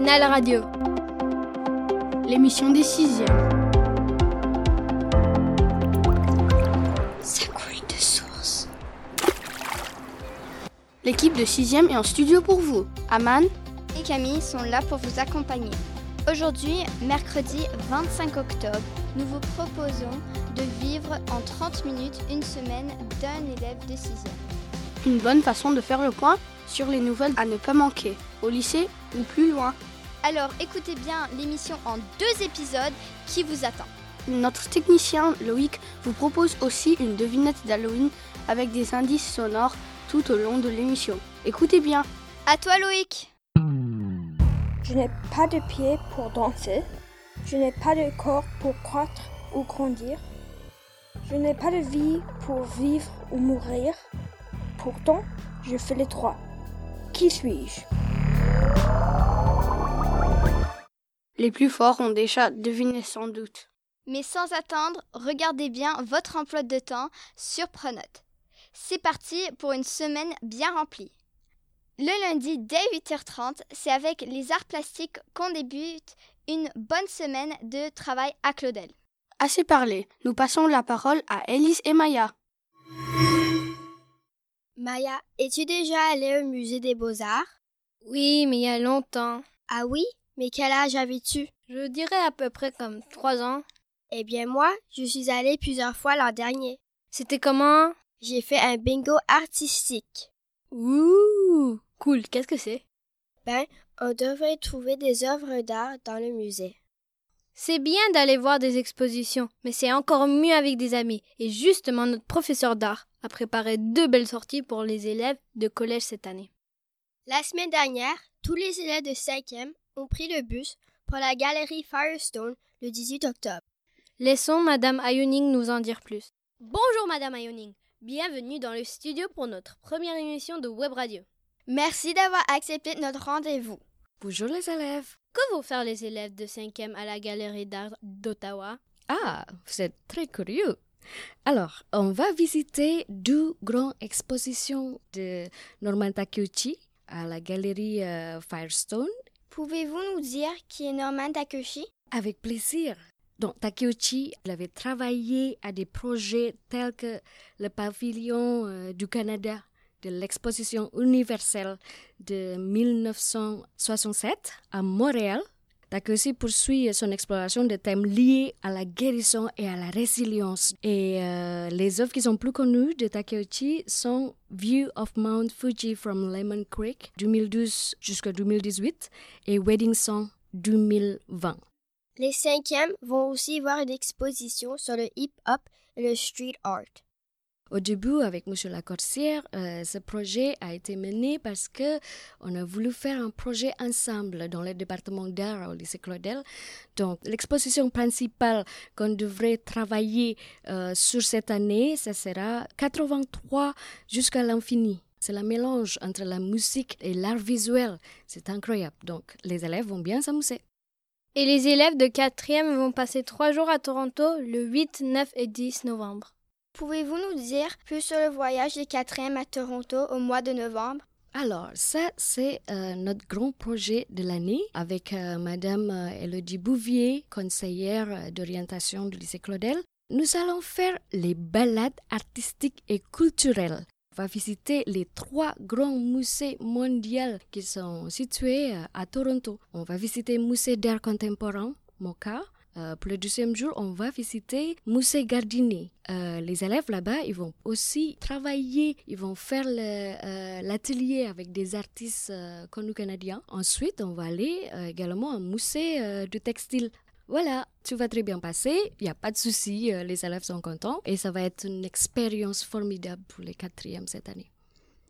Canal Radio. L'émission des sixièmes. Ça de source. L'équipe de sixième est en studio pour vous. Aman et Camille sont là pour vous accompagner. Aujourd'hui, mercredi 25 octobre, nous vous proposons de vivre en 30 minutes une semaine d'un élève de 6e. Une bonne façon de faire le point sur les nouvelles à ne pas manquer, au lycée ou plus loin. Alors écoutez bien l'émission en deux épisodes qui vous attend. Notre technicien Loïc vous propose aussi une devinette d'Halloween avec des indices sonores tout au long de l'émission. Écoutez bien. À toi Loïc. Je n'ai pas de pieds pour danser. Je n'ai pas de corps pour croître ou grandir. Je n'ai pas de vie pour vivre ou mourir. Pourtant, je fais les trois. Qui suis-je? Les plus forts ont déjà deviné sans doute. Mais sans attendre, regardez bien votre emploi de temps sur Pronote. C'est parti pour une semaine bien remplie. Le lundi dès 8h30, c'est avec les arts plastiques qu'on débute une bonne semaine de travail à Claudel. Assez parlé, nous passons la parole à Elise et Maya. Maya, es-tu déjà allée au musée des beaux-arts? Oui, mais il y a longtemps. Ah oui? Mais quel âge avais-tu? Je dirais à peu près comme trois ans. Eh bien moi, je suis allée plusieurs fois l'an dernier. C'était comment? J'ai fait un bingo artistique. Ouh Cool, qu'est-ce que c'est? Ben, on devrait trouver des œuvres d'art dans le musée. C'est bien d'aller voir des expositions, mais c'est encore mieux avec des amis. Et justement, notre professeur d'art a préparé deux belles sorties pour les élèves de collège cette année. La semaine dernière, tous les élèves de 5e ont pris le bus pour la galerie Firestone le 18 octobre. Laissons Madame Ioning nous en dire plus. Bonjour Madame Ioning, bienvenue dans le studio pour notre première émission de Web Radio. Merci d'avoir accepté notre rendez-vous. Bonjour les élèves. Que vont faire les élèves de 5e à la Galerie d'art d'Ottawa? Ah, vous êtes très curieux. Alors, on va visiter deux grandes expositions de Norman Takeuchi à la Galerie euh, Firestone. Pouvez-vous nous dire qui est Norman Takeuchi Avec plaisir. Donc, Takeuchi avait travaillé à des projets tels que le pavillon euh, du Canada de l'exposition universelle de 1967 à Montréal. Takeuchi poursuit son exploration de thèmes liés à la guérison et à la résilience. Et euh, les œuvres qui sont plus connues de Takeuchi sont View of Mount Fuji from Lemon Creek 2012 jusqu'à 2018 et Wedding Song 2020. Les cinquièmes vont aussi voir une exposition sur le hip-hop et le street art. Au début, avec M. Lacorsière, euh, ce projet a été mené parce que on a voulu faire un projet ensemble dans le département d'art au lycée Claudel. Donc, l'exposition principale qu'on devrait travailler euh, sur cette année, ce sera 83 jusqu'à l'infini. C'est le mélange entre la musique et l'art visuel. C'est incroyable. Donc, les élèves vont bien s'amuser. Et les élèves de 4e vont passer trois jours à Toronto le 8, 9 et 10 novembre. Pouvez-vous nous dire plus sur le voyage des quatrièmes à Toronto au mois de novembre? Alors, ça, c'est euh, notre grand projet de l'année avec euh, Madame euh, Elodie Bouvier, conseillère d'orientation du lycée Claudel. Nous allons faire les balades artistiques et culturelles. On va visiter les trois grands musées mondiaux qui sont situés à Toronto. On va visiter le musée d'art contemporain, MOCA, euh, pour le deuxième jour, on va visiter Musée Gardini. Euh, les élèves là-bas, ils vont aussi travailler, ils vont faire l'atelier avec des artistes connus canadiens. Ensuite, on va aller également au musée de textile. Voilà, tout va très bien passer, il n'y a pas de souci, les élèves sont contents et ça va être une expérience formidable pour les quatrièmes cette année.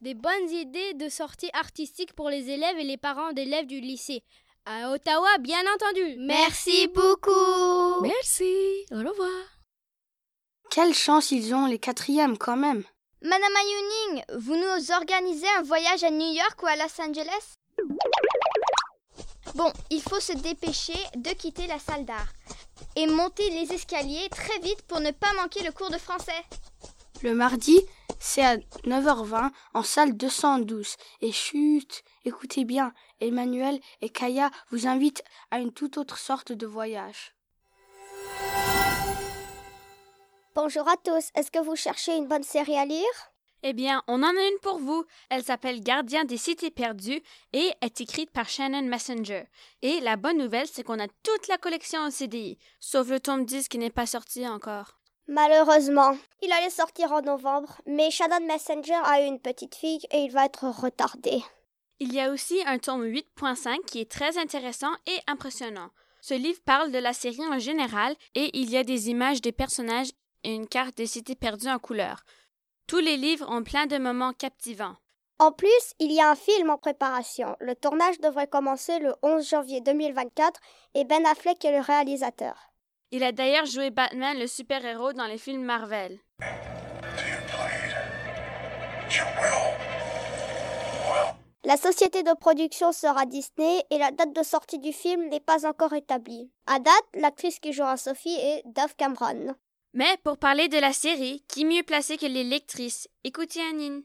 Des bonnes idées de sortie artistique pour les élèves et les parents d'élèves du lycée à Ottawa, bien entendu. Merci beaucoup. Merci. Au revoir. Quelle chance ils ont, les quatrièmes, quand même. Madame Ayuning, vous nous organisez un voyage à New York ou à Los Angeles? Bon, il faut se dépêcher de quitter la salle d'art et monter les escaliers très vite pour ne pas manquer le cours de français. Le mardi, c'est à 9h20 en salle 212. Et chut, écoutez bien, Emmanuel et Kaya vous invitent à une toute autre sorte de voyage. Bonjour à tous, est-ce que vous cherchez une bonne série à lire? Eh bien, on en a une pour vous. Elle s'appelle Gardien des cités perdues et est écrite par Shannon Messenger. Et la bonne nouvelle, c'est qu'on a toute la collection au CDI, sauf le tome 10 qui n'est pas sorti encore. Malheureusement, il allait sortir en novembre, mais Shannon Messenger a eu une petite fille et il va être retardé. Il y a aussi un tome 8.5 qui est très intéressant et impressionnant. Ce livre parle de la série en général et il y a des images des personnages et une carte des cités perdues en couleur. Tous les livres ont plein de moments captivants. En plus, il y a un film en préparation. Le tournage devrait commencer le 11 janvier 2024 et Ben Affleck est le réalisateur. Il a d'ailleurs joué Batman le super-héros dans les films Marvel. La société de production sera Disney et la date de sortie du film n'est pas encore établie. À date, l'actrice qui jouera Sophie est Dove Cameron. Mais pour parler de la série, qui mieux placé que les lectrices? Écoutez Anine.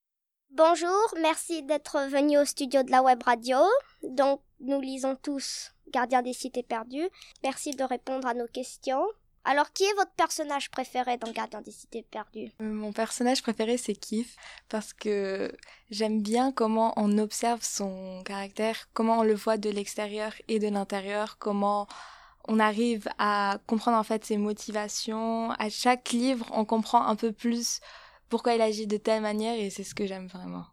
Bonjour, merci d'être venu au studio de la web radio. Donc, nous lisons tous Gardien des cités perdues. Merci de répondre à nos questions. Alors, qui est votre personnage préféré dans Gardien des cités perdues Euh, Mon personnage préféré, c'est Keith, parce que j'aime bien comment on observe son caractère, comment on le voit de l'extérieur et de l'intérieur, comment on arrive à comprendre en fait ses motivations. À chaque livre, on comprend un peu plus pourquoi il agit de telle manière et c'est ce que j'aime vraiment.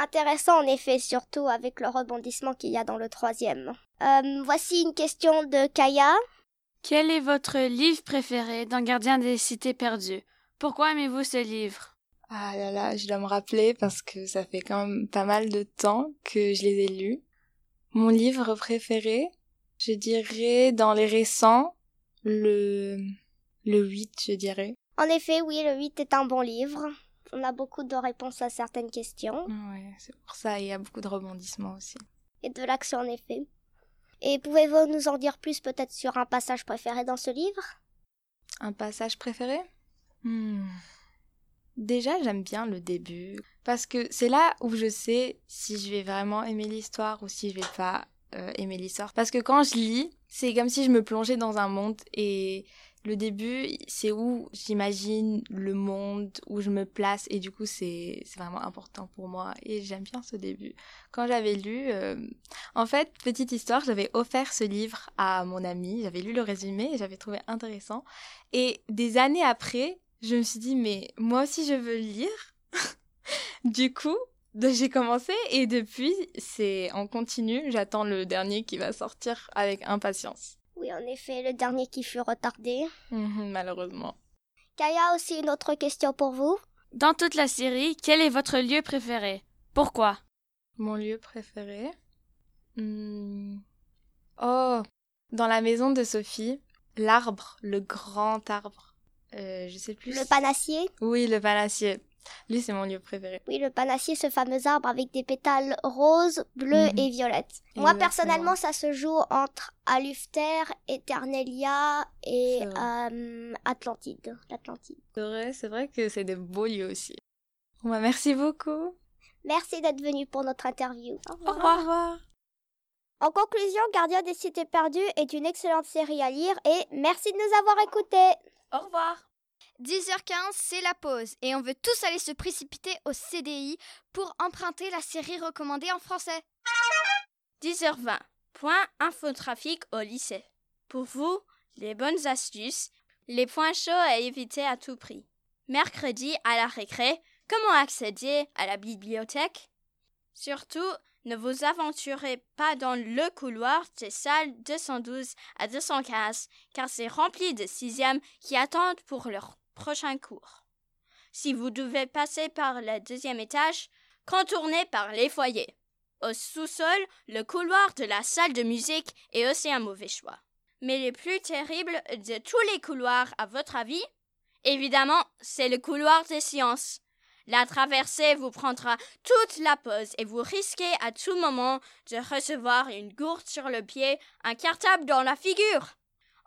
Intéressant en effet, surtout avec le rebondissement qu'il y a dans le troisième. Euh, voici une question de Kaya. Quel est votre livre préféré dans Gardien des cités perdues? Pourquoi aimez-vous ce livre? Ah là là, je dois me rappeler parce que ça fait quand même pas mal de temps que je les ai lus. Mon livre préféré, je dirais dans les récents, le, le 8, je dirais. En effet, oui, le 8 est un bon livre. On a beaucoup de réponses à certaines questions. Ouais, c'est pour ça, il y a beaucoup de rebondissements aussi. Et de l'action en effet. Et pouvez-vous nous en dire plus peut-être sur un passage préféré dans ce livre? Un passage préféré? Hmm. Déjà, j'aime bien le début parce que c'est là où je sais si je vais vraiment aimer l'histoire ou si je vais pas euh, aimer l'histoire. Parce que quand je lis, c'est comme si je me plongeais dans un monde et le début, c'est où j'imagine le monde, où je me place et du coup, c'est vraiment important pour moi et j'aime bien ce début. Quand j'avais lu, euh, en fait, petite histoire, j'avais offert ce livre à mon ami, j'avais lu le résumé et j'avais trouvé intéressant. Et des années après, je me suis dit, mais moi aussi je veux lire. du coup, j'ai commencé et depuis, c'est en continu. J'attends le dernier qui va sortir avec impatience. Oui, en effet, le dernier qui fut retardé. Mhm, malheureusement. Kaya, aussi une autre question pour vous. Dans toute la série, quel est votre lieu préféré? Pourquoi? Mon lieu préféré? Hmm. Oh, dans la maison de Sophie, l'arbre, le grand arbre. Euh, je sais plus. Le panassier Oui, le panassier. Lui, c'est mon lieu préféré. Oui, le panassier, ce fameux arbre avec des pétales roses, bleus Mhm. et violettes. Moi, Exactement. personnellement, ça se joue entre Alufter, Eternelia et euh, Atlantide. L'Atlantide. C'est vrai, c'est vrai que c'est des beaux lieux aussi. Bon, bah, merci beaucoup. Merci d'être venu pour notre interview. Au Au revoir. En conclusion, Gardien des Cités Perdues est une excellente série à lire et merci de nous avoir écoutés. Au revoir. 10h15, c'est la pause et on veut tous aller se précipiter au CDI pour emprunter la série recommandée en français. 10h20. Point infotrafic au lycée. Pour vous, les bonnes astuces, les points chauds à éviter à tout prix. Mercredi, à la récré, comment accéder à la bibliothèque? Surtout, ne vous aventurez pas dans le couloir des salles 212 à 215, car c'est rempli de sixièmes qui attendent pour leur prochain cours. Si vous devez passer par le deuxième étage, contournez par les foyers. Au sous-sol, le couloir de la salle de musique est aussi un mauvais choix. Mais le plus terrible de tous les couloirs, à votre avis? Évidemment, c'est le couloir des sciences. La traversée vous prendra toute la pause et vous risquez à tout moment de recevoir une gourde sur le pied, un cartable dans la figure.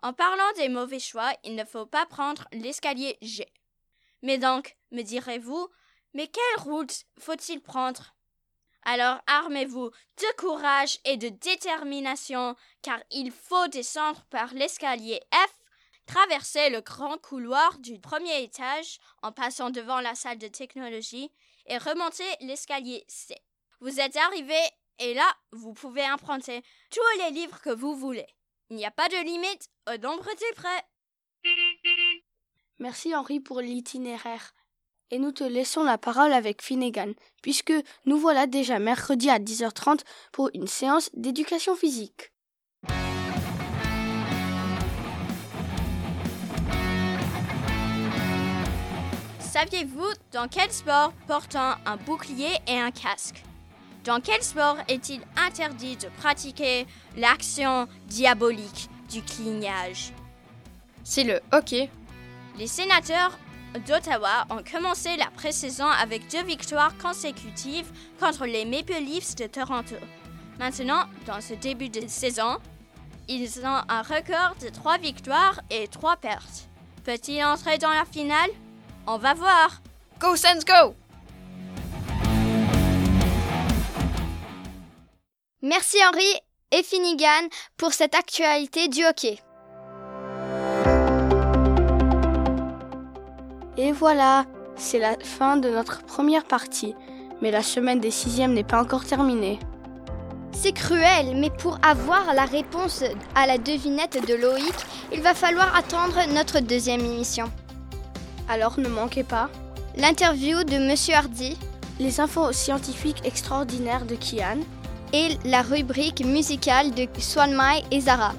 En parlant des mauvais choix, il ne faut pas prendre l'escalier G. Mais donc, me direz-vous, mais quelle route faut-il prendre? Alors armez-vous de courage et de détermination, car il faut descendre par l'escalier F, traverser le grand couloir du premier étage en passant devant la salle de technologie et remonter l'escalier C. Vous êtes arrivé et là, vous pouvez emprunter tous les livres que vous voulez. Il n'y a pas de limite au nombre des prêts. Merci Henri pour l'itinéraire. Et nous te laissons la parole avec Finnegan, puisque nous voilà déjà mercredi à 10h30 pour une séance d'éducation physique. Saviez-vous dans quel sport portant un bouclier et un casque? Dans quel sport est-il interdit de pratiquer l'action diabolique du clignage? C'est le hockey. Les sénateurs d'Ottawa ont commencé la pré-saison avec deux victoires consécutives contre les Maple Leafs de Toronto. Maintenant, dans ce début de saison, ils ont un record de trois victoires et trois pertes. Peut-il entrer dans la finale? On va voir. Go Sens Go Merci Henri et Finnegan pour cette actualité du hockey. Et voilà, c'est la fin de notre première partie. Mais la semaine des sixièmes n'est pas encore terminée. C'est cruel, mais pour avoir la réponse à la devinette de Loïc, il va falloir attendre notre deuxième émission. Alors ne manquez pas L'interview de Monsieur Hardy les infos scientifiques extraordinaires de Kian et la rubrique musicale de Swanmai et Zara.